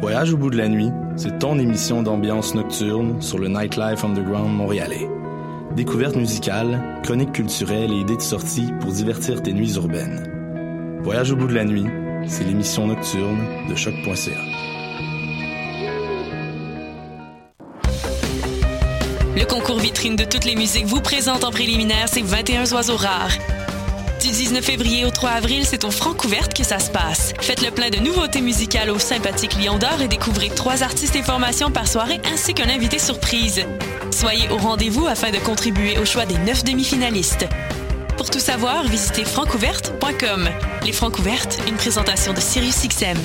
Voyage au bout de la nuit, c'est ton émission d'ambiance nocturne sur le Nightlife Underground montréalais. Découvertes musicales, chroniques culturelles et idées de sortie pour divertir tes nuits urbaines. Voyage au bout de la nuit, c'est l'émission nocturne de choc.ca. Le concours vitrine de toutes les musiques vous présente en préliminaire ces 21 oiseaux rares. Du 19 février au 3 avril, c'est au Francouverte que ça se passe. Faites le plein de nouveautés musicales au sympathique Lion d'Or et découvrez trois artistes et formations par soirée ainsi qu'un invité surprise. Soyez au rendez-vous afin de contribuer au choix des neuf demi-finalistes. Pour tout savoir, visitez francouverte.com. Les Francouvertes, une présentation de SiriusXM.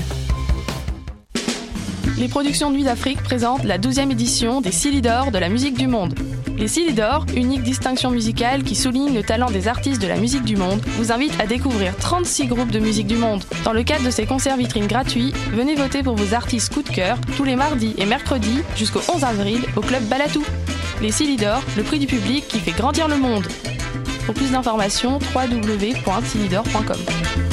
Les productions Nuit d'Afrique présentent la 12e édition des Silidor de la musique du monde. Les Silidor, unique distinction musicale qui souligne le talent des artistes de la musique du monde, vous invitent à découvrir 36 groupes de musique du monde. Dans le cadre de ces concerts vitrines gratuits, venez voter pour vos artistes coup de cœur tous les mardis et mercredis jusqu'au 11 avril au club Balatou. Les Silidor, le prix du public qui fait grandir le monde. Pour plus d'informations, www.silidor.com.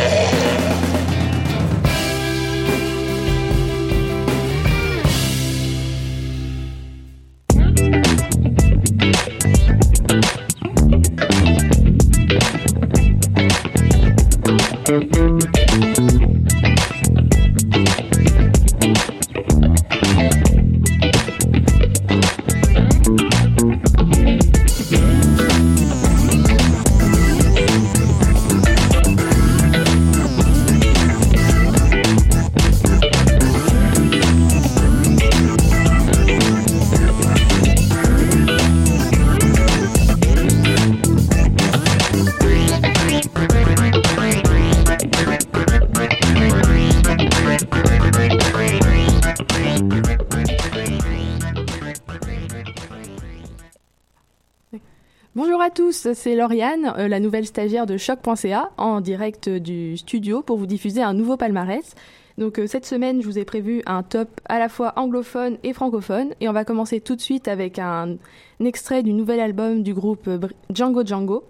C'est Lauriane, euh, la nouvelle stagiaire de choc.ca, en direct euh, du studio pour vous diffuser un nouveau palmarès. Donc euh, cette semaine, je vous ai prévu un top à la fois anglophone et francophone, et on va commencer tout de suite avec un, extrait du nouvel album du groupe Django Django.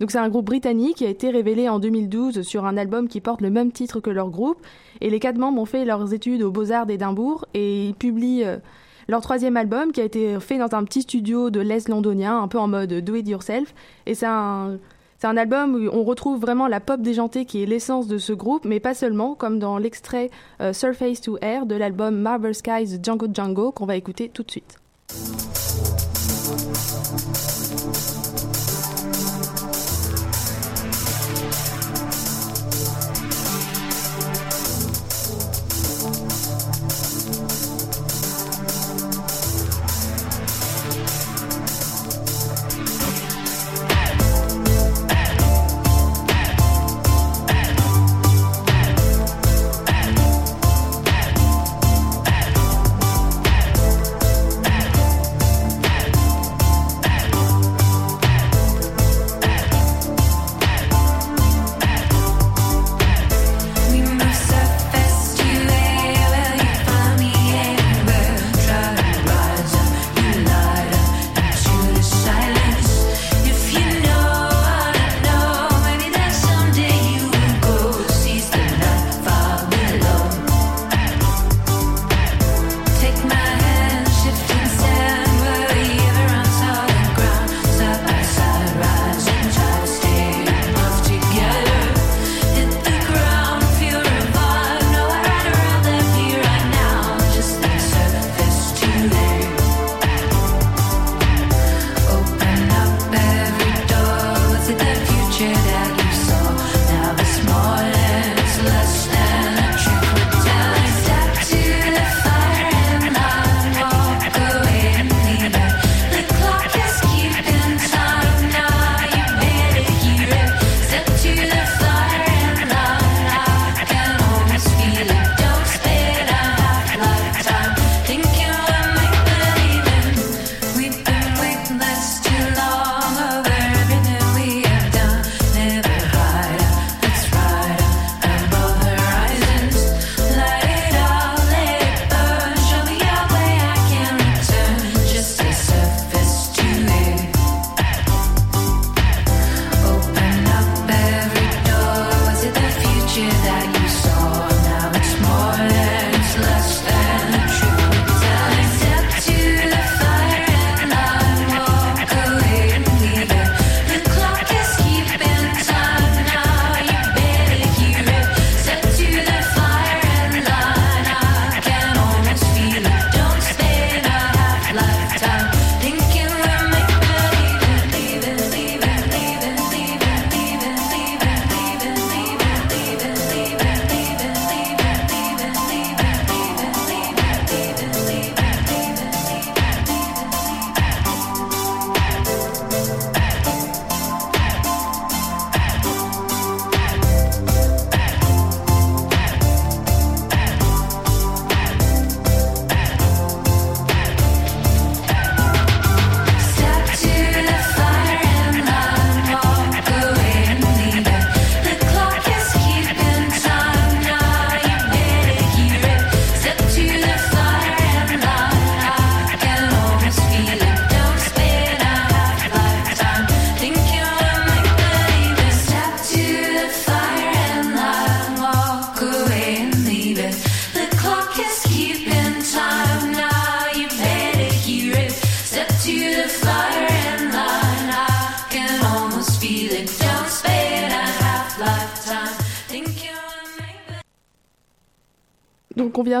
Donc c'est un groupe britannique qui a été révélé en 2012 sur un album qui porte le même titre que leur groupe, et les quatre membres ont fait leurs études aux Beaux-Arts d'Édimbourg, et ils publient leur troisième album qui a été fait dans un petit studio de l'Est londonien, un peu en mode do it yourself. Et c'est un, c'est un album où on retrouve vraiment la pop déjantée qui est l'essence de ce groupe, mais pas seulement, comme dans l'extrait euh, Surface to Air de l'album Marble Skies Django Django qu'on va écouter tout de suite.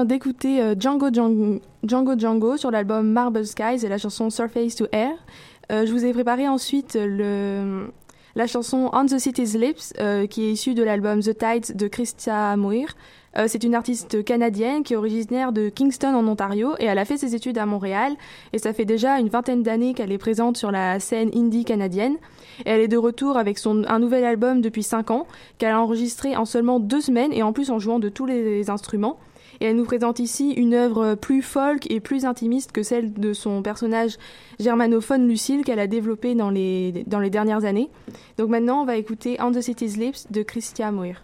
D'écouter euh, Django, Django, Django Django sur l'album Marble Skies et la chanson Surface to Air. Euh, je vous ai préparé ensuite la chanson On the City's Lips euh, qui est issue de l'album The Tides de Christia. Euh, c'est une artiste canadienne qui est originaire de Kingston en Ontario et elle a fait ses études à Montréal et ça fait déjà une vingtaine d'années qu'elle est présente sur la scène indie canadienne. Et elle est de retour avec son, un nouvel album depuis 5 ans qu'elle a enregistré en seulement deux semaines et en plus en jouant de tous les instruments et elle nous présente ici une œuvre plus folk et plus intimiste que celle de son personnage germanophone Lucille qu'elle a développé dans les, dans les dernières années. Donc maintenant, on va écouter On the City's Lips de Christian Muir.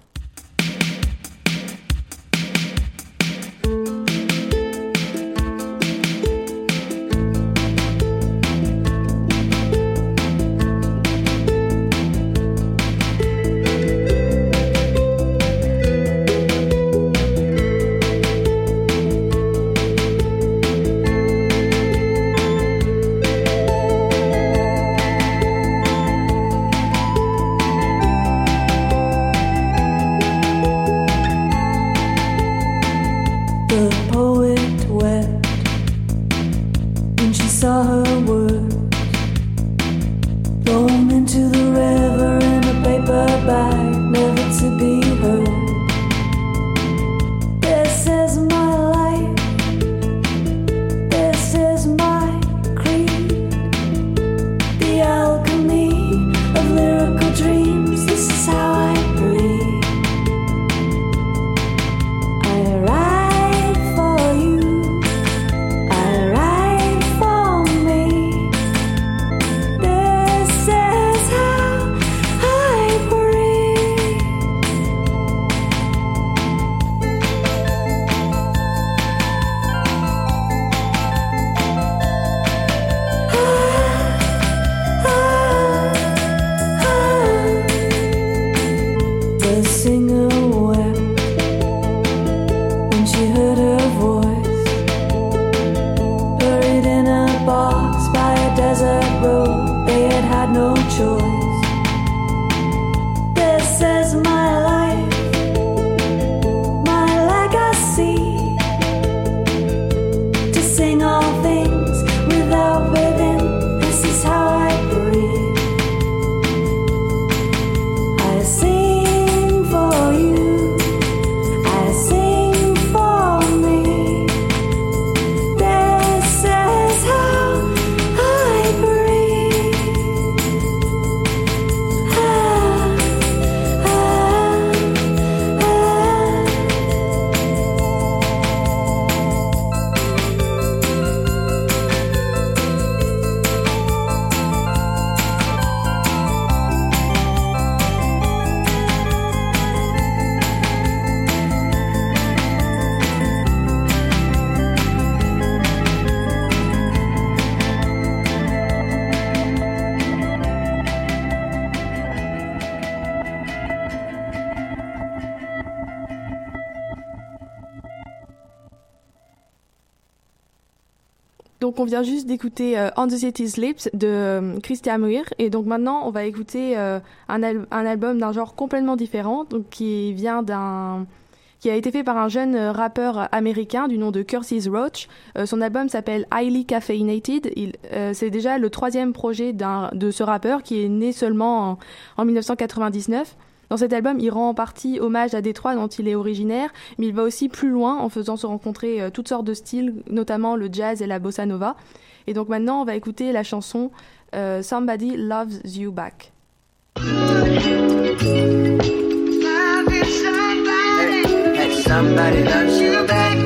Vient juste d'écouter euh, On the City's Lips de euh, Christian Muir et donc maintenant on va écouter euh, un, album d'un genre complètement différent donc qui vient d'un qui a été fait par un jeune rappeur américain du nom de Curtis Roach. son album s'appelle Highly Caffeinated. c'est déjà le troisième projet de ce rappeur qui est né seulement en, en 1999. Dans cet album, il rend en partie hommage à Détroit dont il est originaire, mais il va aussi plus loin en faisant se rencontrer euh, toutes sortes de styles, notamment le jazz et la bossa nova. Et donc maintenant, on va écouter la chanson euh, Somebody Loves You Back. somebody loves you back.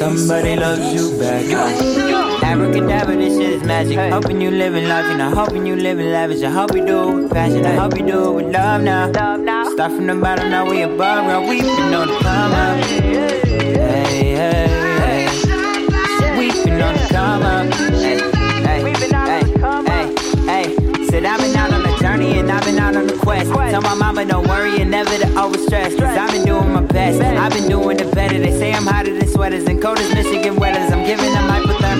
Somebody loves you back. Abracadabra, this shit is magic. Hey. Hoping you living life, and I'm hoping you living lavish. I hope you do it with passion. I hope you do it with love now. Love now. Start from the bottom, now we above ground. We've been on the come up. Hey, hey, hey. We've been on the come up. Hey, hey, hey, hey, hey. Said I've been out on the journey and I've been out on the quest. Tell my mama don't worry and never to overstress. Cause I've been doing my best. I've been doing it better. They say I'm hotter than sweaters and cold as Michigan weathers. I'm giving them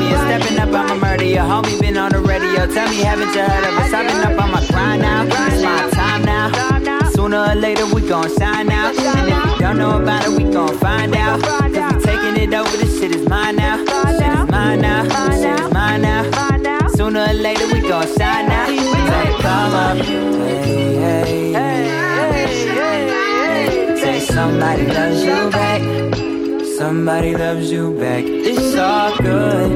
you stepping up, I'ma murder your homie. Been on the radio, tell me, haven't you heard of us? I've been up on my grind now, it's my time now. Sooner or later, we gon' shine out. And if you don't know about it, we gon' find out. Cause we taking it over, this shit is mine now. Shit is mine now, shit is mine now. Sooner or later, we gon' shine out. Take come up, hey, hey, hey, hey, hey. Say somebody loves you back. Somebody loves you back. It's all good.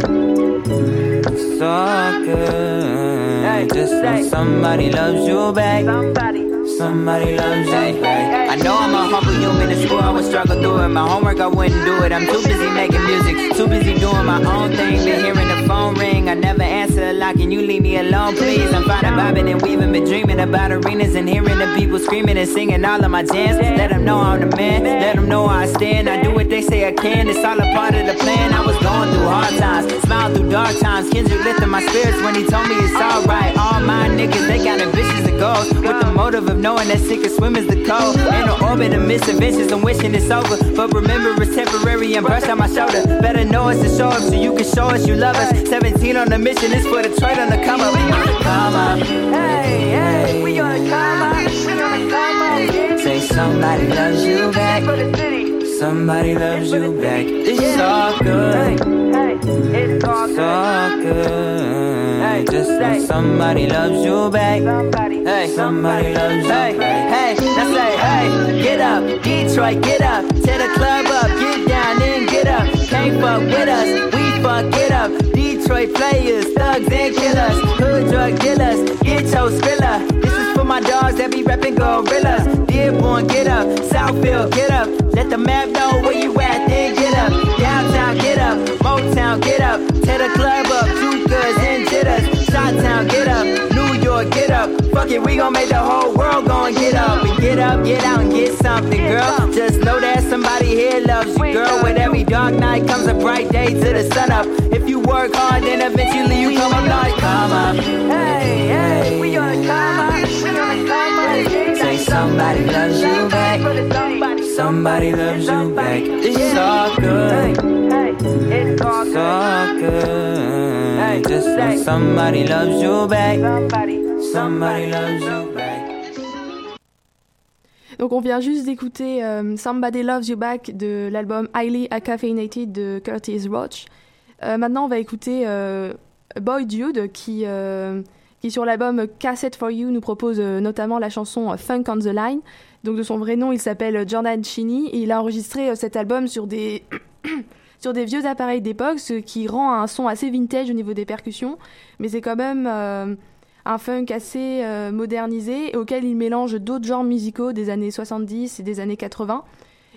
It's all good. Just know somebody loves you back. Somebody loves you. I know I'm a humble human. In school I would struggle through it. My homework I wouldn't do it. I'm too busy making music. Too busy doing my own thing. Been hearing the phone ring. I never answer a lot. Can you leave me alone, please? I'm fine bobbing and weaving. Been dreaming about arenas and hearing the people screaming and singing all of my jams. Let them know I'm the man. Let them know I stand. I do what they say I can. It's all a part of the plan. I was going through hard times. Smile through dark times. Kendrick lifted my spirits when he told me it's alright. Of knowing that sink or swim is the code. In the orbit of misadventures, I'm wishing it's over. But remember, it's temporary and brush on my shoulder. Better know us to show up so you can show us you love us. 17 on the mission, it's for Detroit on the come up. We on the come up. Hey, hey, we on the come up. We on the come up. Say somebody loves you back. Somebody loves you back. It's all good. It's all good. Just know somebody loves you back. Hey, somebody loves back. Hey, now say, hey, get up, Detroit, get up. Tear the club up, get down and get up. Can't fuck with us, we fuck it up. Detroit players, thugs and killers, hood drug dealers. Get your skrilla. This is for my dogs that be reppin' gorillas. Dearborn, get up. Southfield, get up. Let the map know where you at, then get up. Downtown, get up. Motown, get up. Tear the club up. Two goods and jitters. Shot Town, get up. New York, get up. Fuck it, we gon' make the whole world gon' get up. And get up, get out and get something, girl. Just know that somebody here loves you, girl. With every dark night comes a bright day to the sun up. If you work hard, then eventually you come up like come up. Hey, hey, we gonna come up. We gonna come up. Say somebody loves you back. Somebody loves you back. It's all good. It's all good. Just somebody loves you back. Somebody loves you back. Donc on vient juste d'écouter euh, Somebody Loves You Back de l'album Highly Caffeinated de Curtis Roach. Euh, maintenant on va écouter euh, Boy Dude qui, euh, qui sur l'album Cassette for You nous propose euh, notamment la chanson Funk on the Line. Donc de son vrai nom il s'appelle Jordan Cheney et il a enregistré euh, cet album sur des... sur des vieux appareils d'époque, ce qui rend un son assez vintage au niveau des percussions, mais c'est quand même euh, un funk assez euh, modernisé auquel il mélange d'autres genres musicaux des années 70 et des années 80.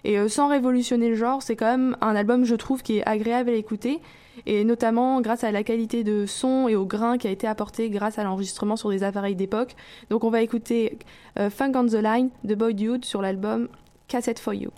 Et euh, sans révolutionner le genre, c'est quand même un album, je trouve, qui est agréable à écouter, et notamment grâce à la qualité de son et au grain qui a été apporté grâce à l'enregistrement sur des appareils d'époque. Donc on va écouter euh, Funk on the Line de Boy Dude sur l'album Cassette for You.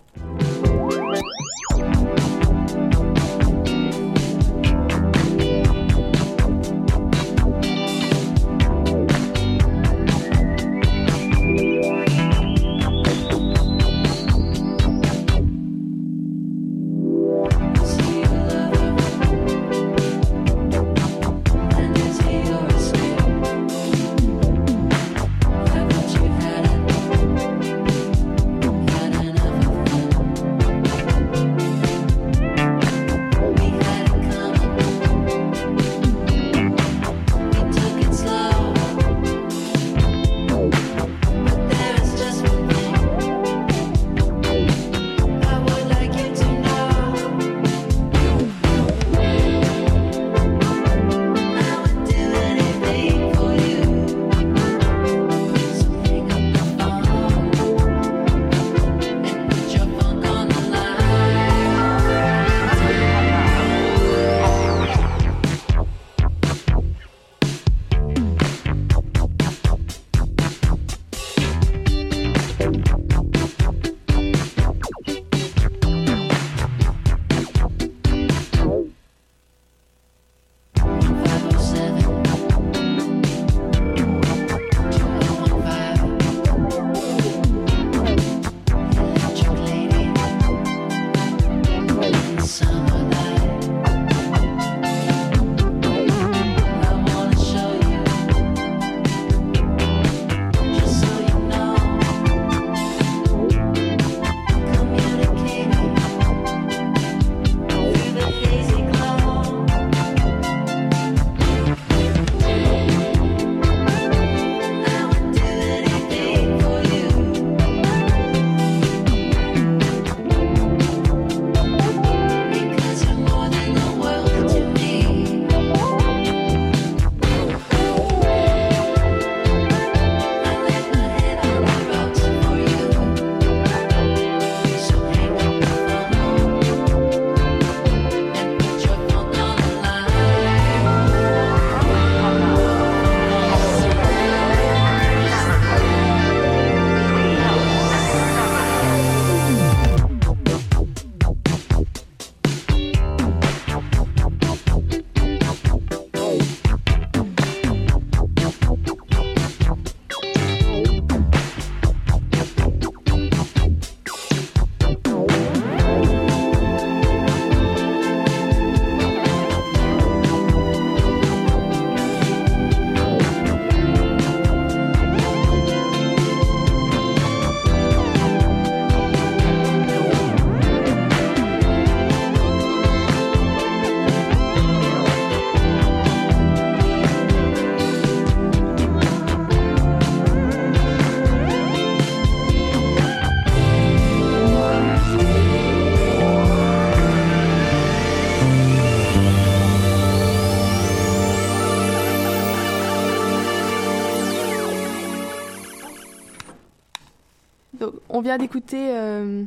On vient d'écouter euh,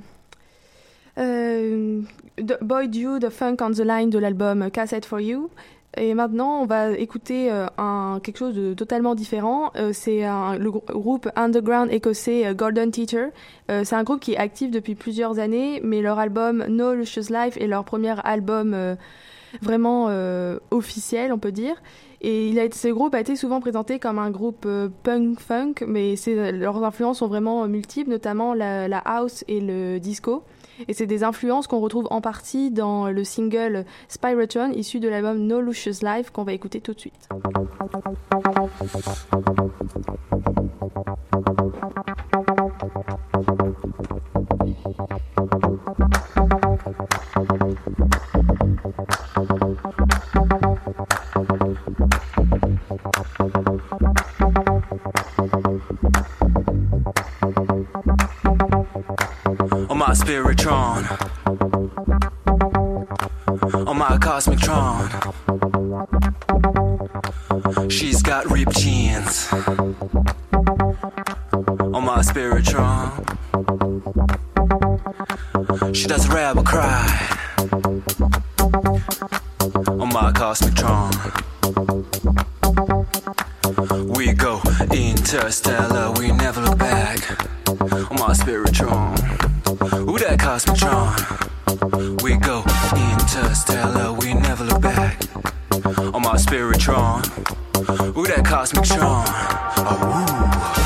euh, Boy You, The Funk on the Line de l'album Cassette for You. Et maintenant, on va écouter euh, quelque chose de totalement différent. Euh, c'est le grou- groupe underground écossais Golden Teacher. C'est un groupe qui est actif depuis plusieurs années, mais leur album No Lucious Life est leur premier album vraiment officiel, on peut dire. Et il a ce groupe a été souvent présenté comme un groupe euh, punk funk, mais c'est, leurs influences sont vraiment euh, multiples, notamment la, la house et le disco. Et c'est des influences qu'on retrouve en partie dans le single Spyroton, issu de l'album No Lucious Life, qu'on va écouter tout de suite. My spiritron, on my cosmic cosmictron. She's got ripped jeans on my spiritron. strong. a woo.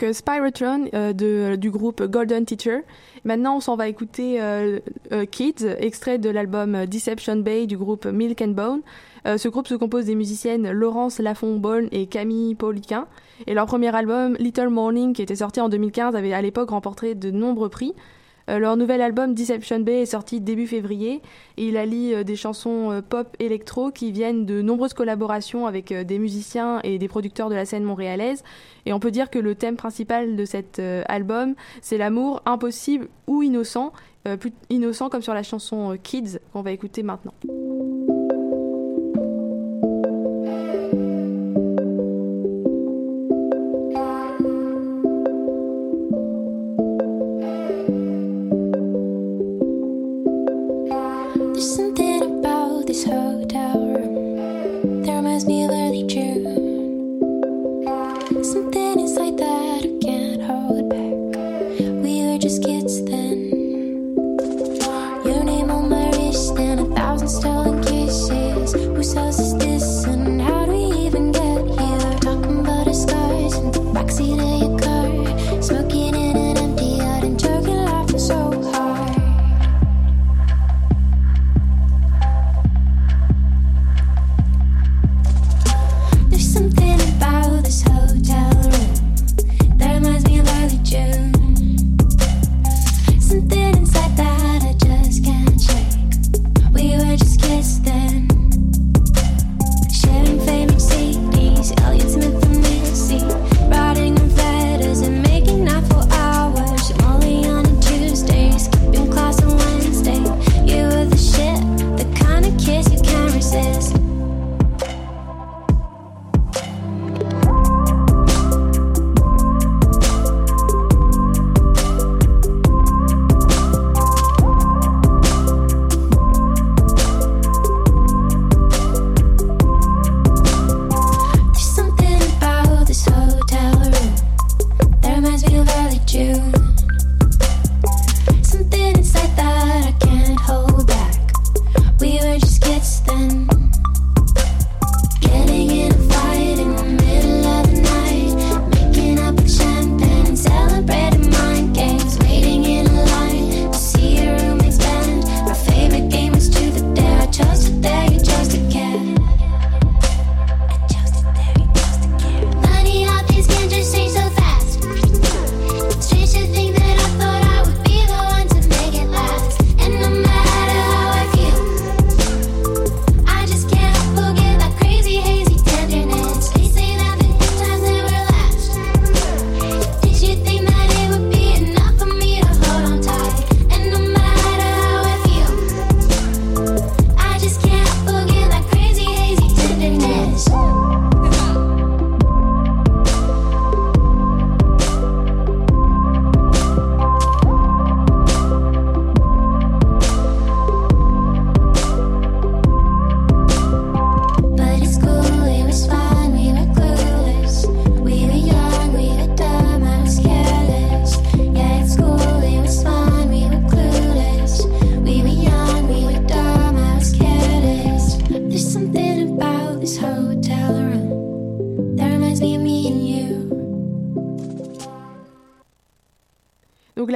Donc euh, Spyrotron euh, de, du groupe Golden Teacher. Maintenant on s'en va écouter euh, euh, Kids, extrait de l'album Deception Bay du groupe Milk and Bone. Euh, ce groupe se compose des musiciennes Laurence Lafont-Bonne et Camille Pauliquin. Et leur premier album, Little Morning, qui était sorti en 2015, avait à l'époque remporté de nombreux prix. Euh, leur nouvel album Deception Bay est sorti début février et il allie euh, des chansons euh, pop électro qui viennent de nombreuses collaborations avec des musiciens et des producteurs de la scène montréalaise. Et on peut dire que le thème principal de cet album, c'est l'amour impossible ou innocent, innocent comme sur la chanson Kids qu'on va écouter maintenant. this hurt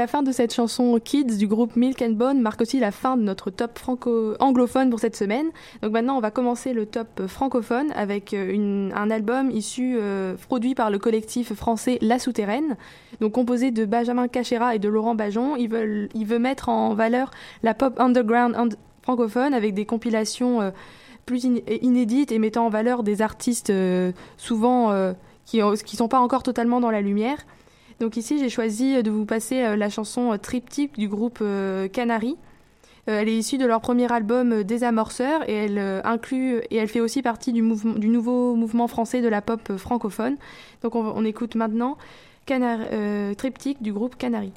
la fin de cette chanson Kids du groupe Milk and Bone marque aussi la fin de notre top franco-anglophone pour cette semaine. Donc maintenant on va commencer le top francophone avec euh, un album issu, euh, produit par le collectif français La Souterraine. Donc composé de Benjamin Cachera et de Laurent Bajon. Il, veut mettre en valeur la pop underground francophone avec des compilations euh, plus in- inédites et mettant en valeur des artistes souvent qui ne sont pas encore totalement dans la lumière. Donc ici, j'ai choisi de vous passer euh, la chanson euh, Triptyque du groupe euh, Canary. Euh, elle est issue de leur premier album euh, Désamorceur et elle euh, inclut et elle fait aussi partie du, mouvement, du nouveau mouvement français de la pop euh, francophone. Donc on, écoute maintenant euh, Triptyque du groupe Canary.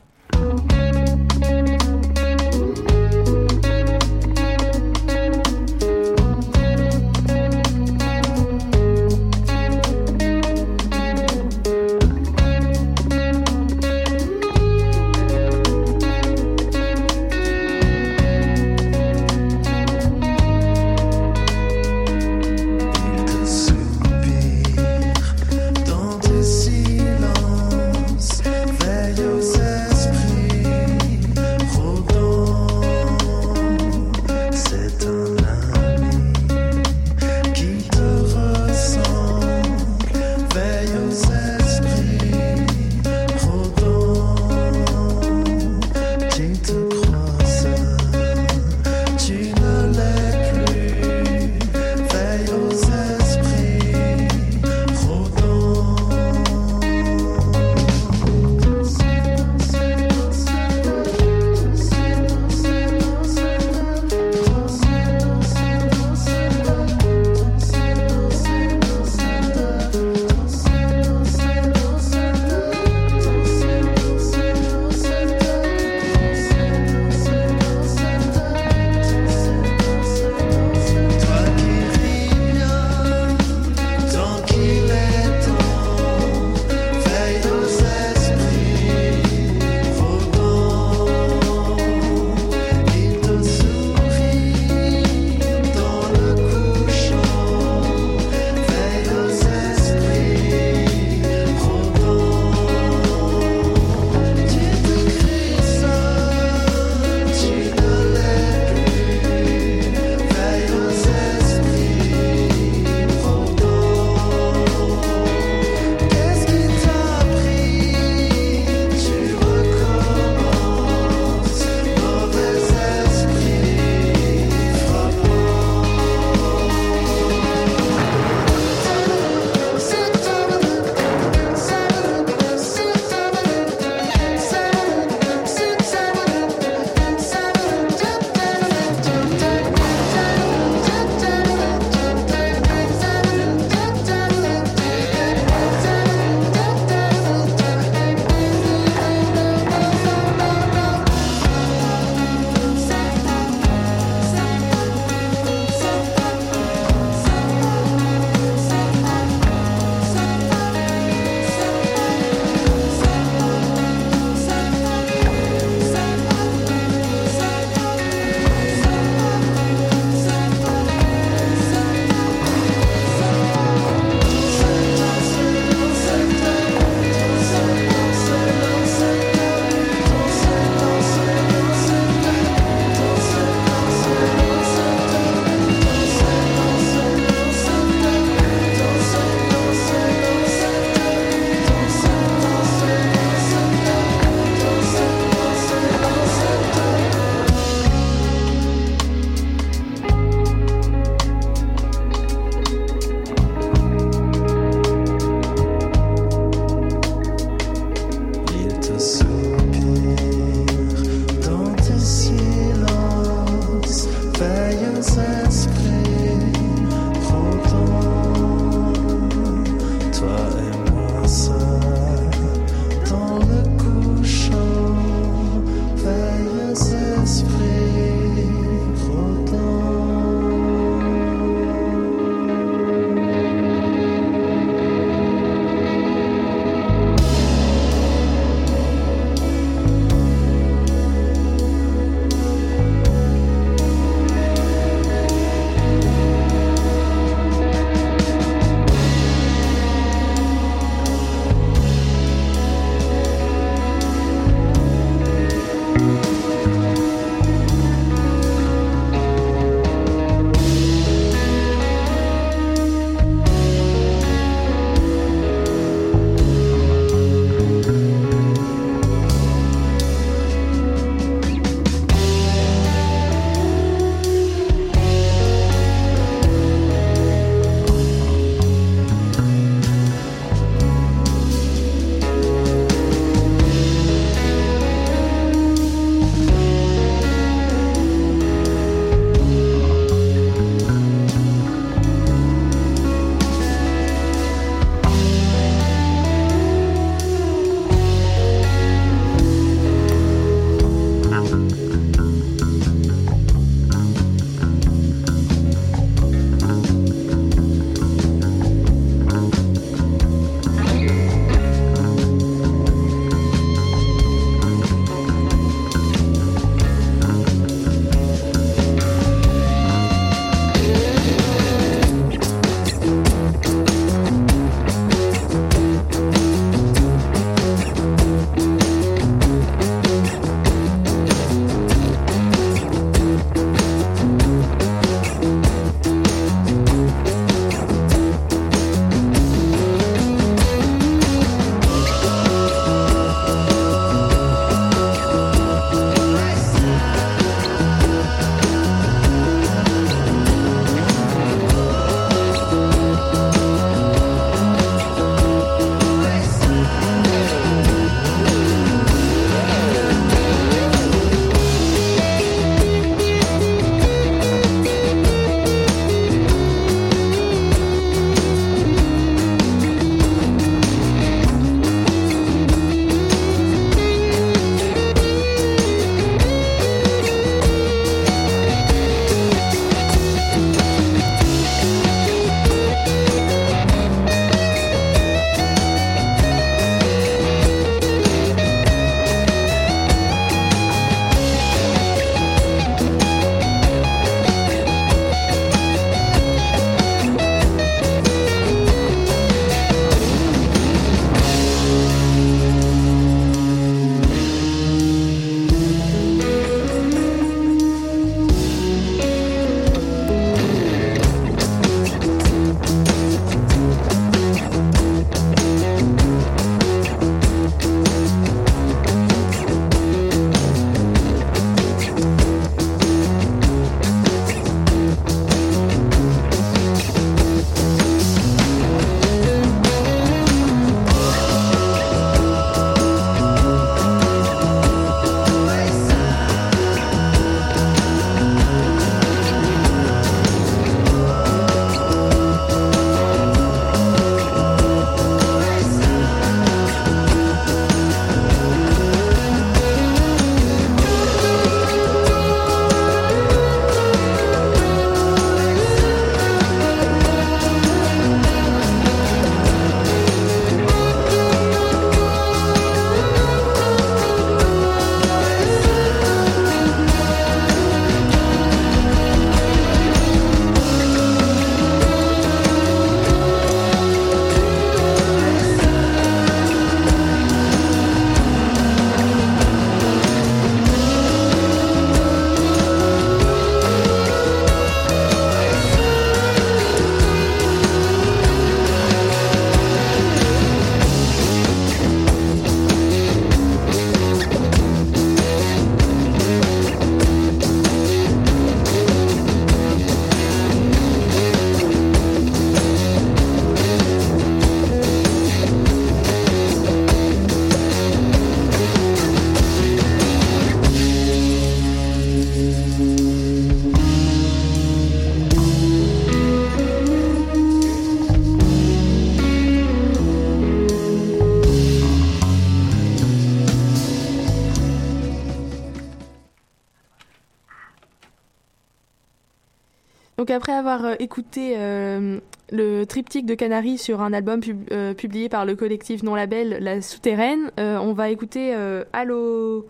Après avoir euh, écouté euh, le triptyque de Canary sur un album euh, publié par le collectif non label La Souterraine, on va écouter Allo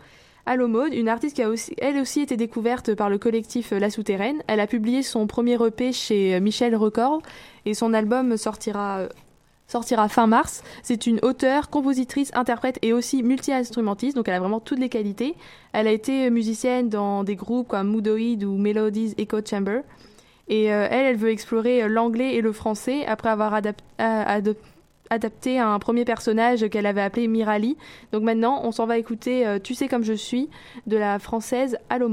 Allo Mode, une artiste qui a aussi, elle aussi été découverte par le collectif La Souterraine. Elle a publié son premier EP chez Michel Record et son album sortira sortira fin mars. C'est une auteure, compositrice, interprète et aussi multi-instrumentiste, donc elle a vraiment toutes les qualités. Elle a été musicienne dans des groupes comme Moodoid ou Melodies Echo Chamber. Et euh, elle, elle veut explorer euh, l'anglais et le français après avoir adop- adapté un premier personnage qu'elle avait appelé Mirali. Donc maintenant, on s'en va écouter euh, Tu sais comme je suis de la française Allo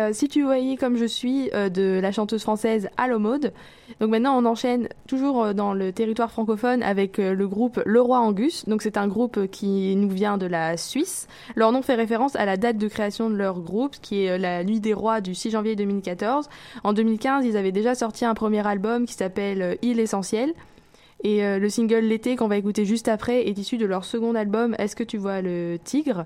euh, Si tu voyais comme je suis euh, de la chanteuse française Alomode. Donc maintenant on enchaîne toujours euh, dans le territoire francophone avec le groupe Le Roi Angus. Donc c'est un groupe qui nous vient de la Suisse. Leur nom fait référence à la date de création de leur groupe qui est la Nuit des Rois du 6 janvier 2014. En 2015 ils avaient déjà sorti un premier album qui s'appelle Île Essentielle. Et le single L'été qu'on va écouter juste après est issu de leur second album Est-ce que tu vois le tigre?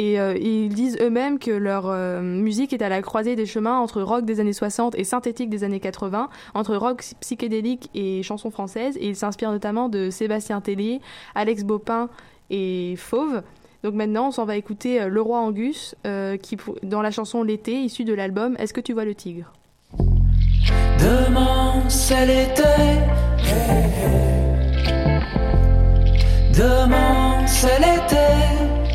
Et euh, ils disent eux-mêmes que leur euh, musique est à la croisée des chemins entre rock des années 60 et synthétique des années 80, entre rock psychédélique et chansons françaises. Et ils s'inspirent notamment de Sébastien Tellier, Alex Bopin et Fauve. Donc maintenant, on s'en va écouter euh, Le Roi Angus, qui, dans la chanson L'été, issue de l'album Est-ce que tu vois le tigre? Demain c'est l'été. Demain c'est l'été.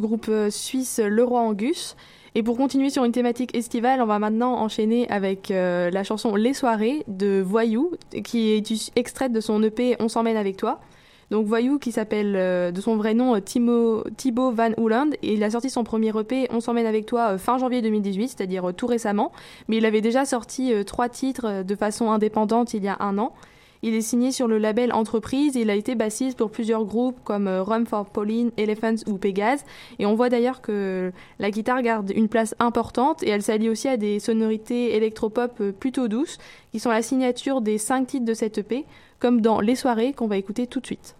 groupe euh, suisse Le Roi Angus. Et pour continuer sur une thématique estivale, on va maintenant enchaîner avec euh, la chanson Les Soirées de Voyou, qui est extraite de son EP On s'emmène avec toi. Donc Voyou, qui s'appelle euh, de son vrai nom Timo, Thibaut Van Hooland, et il a sorti son premier EP On s'emmène avec toi fin janvier 2018, c'est-à-dire tout récemment. Mais il avait déjà sorti trois titres de façon indépendante il y a un an. Il est signé sur le label Entreprise il a été bassiste pour plusieurs groupes comme euh, Rum for Pauline, Elephants ou Pégase. Et on voit d'ailleurs que la guitare garde une place importante et elle s'allie aussi à des sonorités électropop euh, plutôt douces qui sont la signature des cinq titres de cette EP, comme dans Les Soirées qu'on va écouter tout de suite.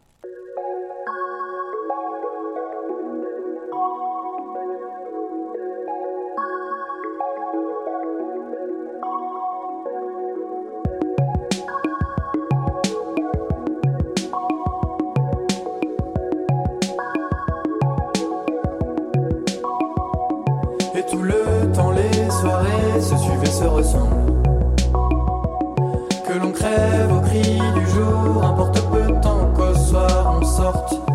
Tout le temps, les soirées se suivent et se ressemblent. Que l'on crève au cri du jour, importe peu tant qu'au soir on sorte.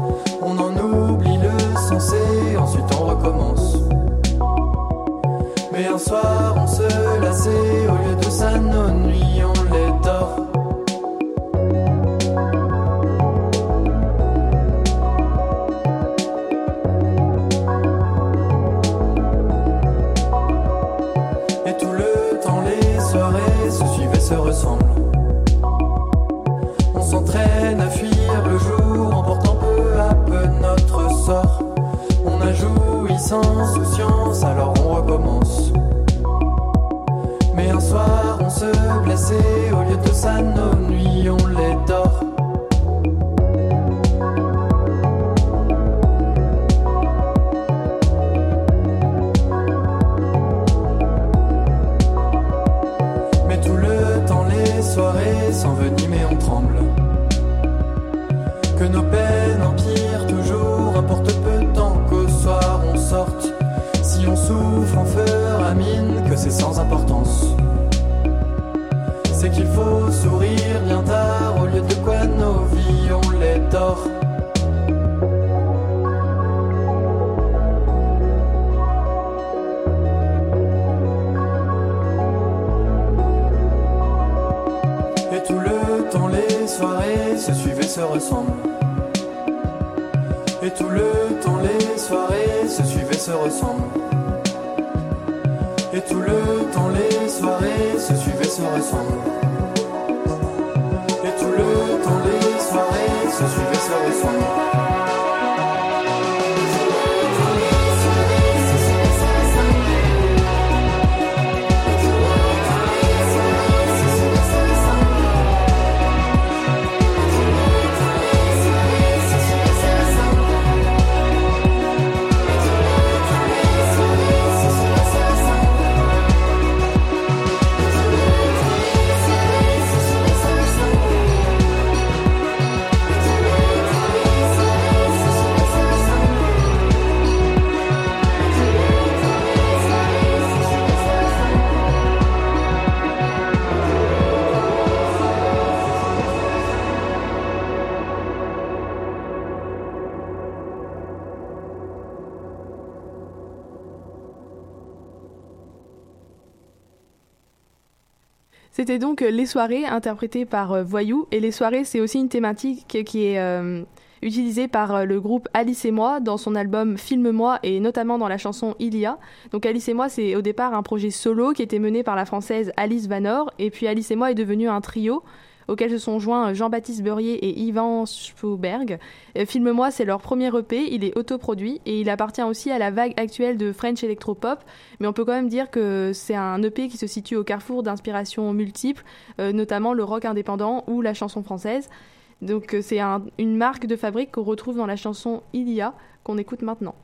Se suivent et se ressemblent. C'était donc euh, Les Soirées, interprétées par euh, Voyou. Et Les Soirées, c'est aussi une thématique qui est euh, utilisée par le groupe Alice et moi dans son album Filme-moi et notamment dans la chanson Il y a. Donc Alice et moi, c'est au départ un projet solo qui était mené par la française Alice Vanor. Et puis Alice et moi est devenu un trio auquel se sont joints Jean-Baptiste Beurrier et Yvan Spauberg. Euh, Filme-moi, c'est leur premier EP, il est autoproduit et il appartient aussi à la vague actuelle de French Electropop, mais on peut quand même dire que c'est un EP qui se situe au carrefour d'inspirations multiples, euh, notamment le rock indépendant ou la chanson française. Donc euh, c'est un- une marque de fabrique qu'on retrouve dans la chanson Il y a, qu'on écoute maintenant.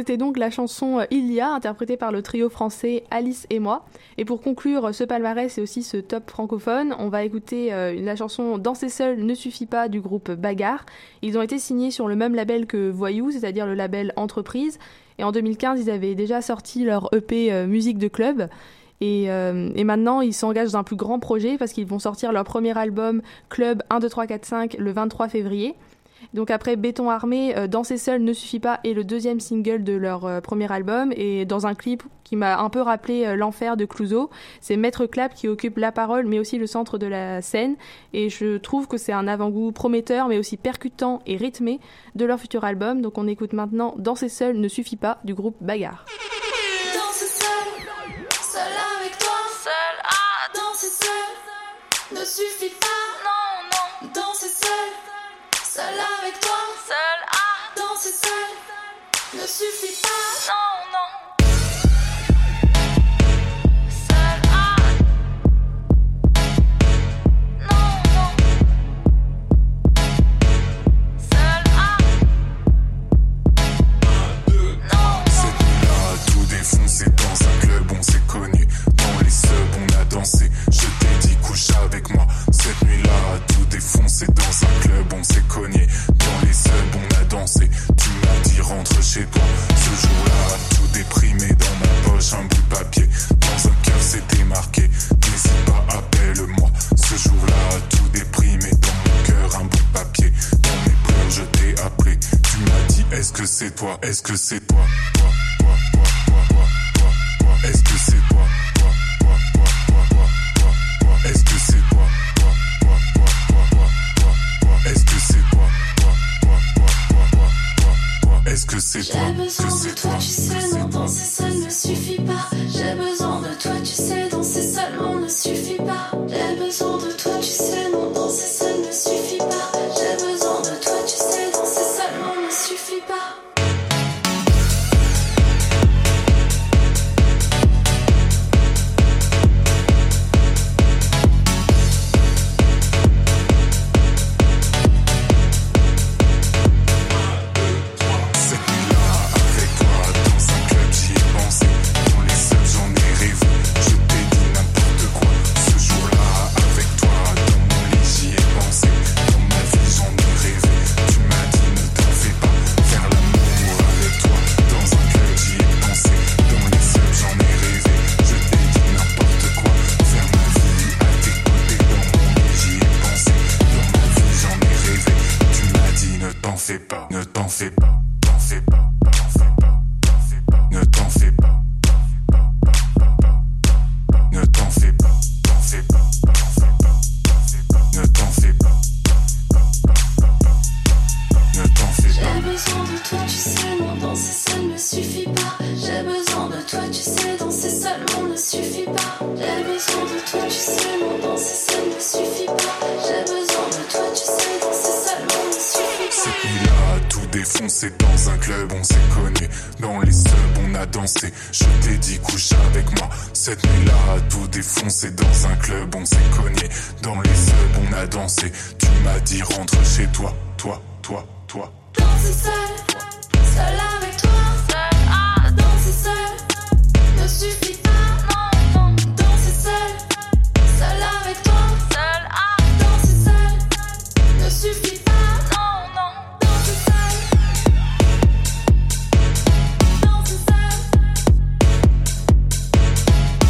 C'était donc la chanson Il y a, interprétée par le trio français Alice et moi. Et pour conclure ce palmarès et aussi ce top francophone, on va écouter euh, la chanson Danser seul ne suffit pas du groupe Bagarre. Ils ont été signés sur le même label que Voyou, c'est-à-dire le label Entreprise. Et en 2015, ils avaient déjà sorti leur EP euh, Musique de club. Euh, et maintenant, ils s'engagent dans un plus grand projet parce qu'ils vont sortir leur premier album Club 1, 2, 3, 4, 5 le 23 février. Donc après Béton Armé, euh, Danser seul ne suffit pas est le deuxième single de leur euh, premier album et dans un clip qui m'a un peu rappelé euh, l'enfer de Clouseau, c'est Maître Clap qui occupe la parole mais aussi le centre de la scène et je trouve que c'est un avant-goût prometteur mais aussi percutant et rythmé de leur futur album. Donc on écoute maintenant Danser seul ne suffit pas du groupe Bagarre. Danser seul, seul avec toi. Seul à danser seul ne suffit pas. Seul avec toi. Seul à danser seul ne suffit pas. Non, non. Seul à. Non, non. Seul à. Cette nuit-là, tout défoncé dans un club, on s'est connu. Dans les subs, on a dansé. Je t'ai avec moi. Cette nuit-là, tout défoncé dans un club, on s'est cogné. Dans les subs, on a dansé. Tu m'as dit rentre chez toi. Ce jour-là, tout déprimé dans ma poche, un bout de papier. Dans un cœur, c'était marqué. N'hésite pas, appelle-moi. Ce jour-là, tout déprimé dans mon cœur, un bout de papier. Dans mes pleurs, je t'ai appelé. Tu m'as dit, est-ce que c'est toi? Est-ce que c'est toi, toi, toi, toi, toi, toi, toi, toi Est-ce que c'est toi est-ce que c'est toi, J'ai besoin de toi, tu sais, non, danser seul ne suffit pas. J'ai besoin de toi, tu sais, danser seulement ne suffit pas. J'ai besoin de toi,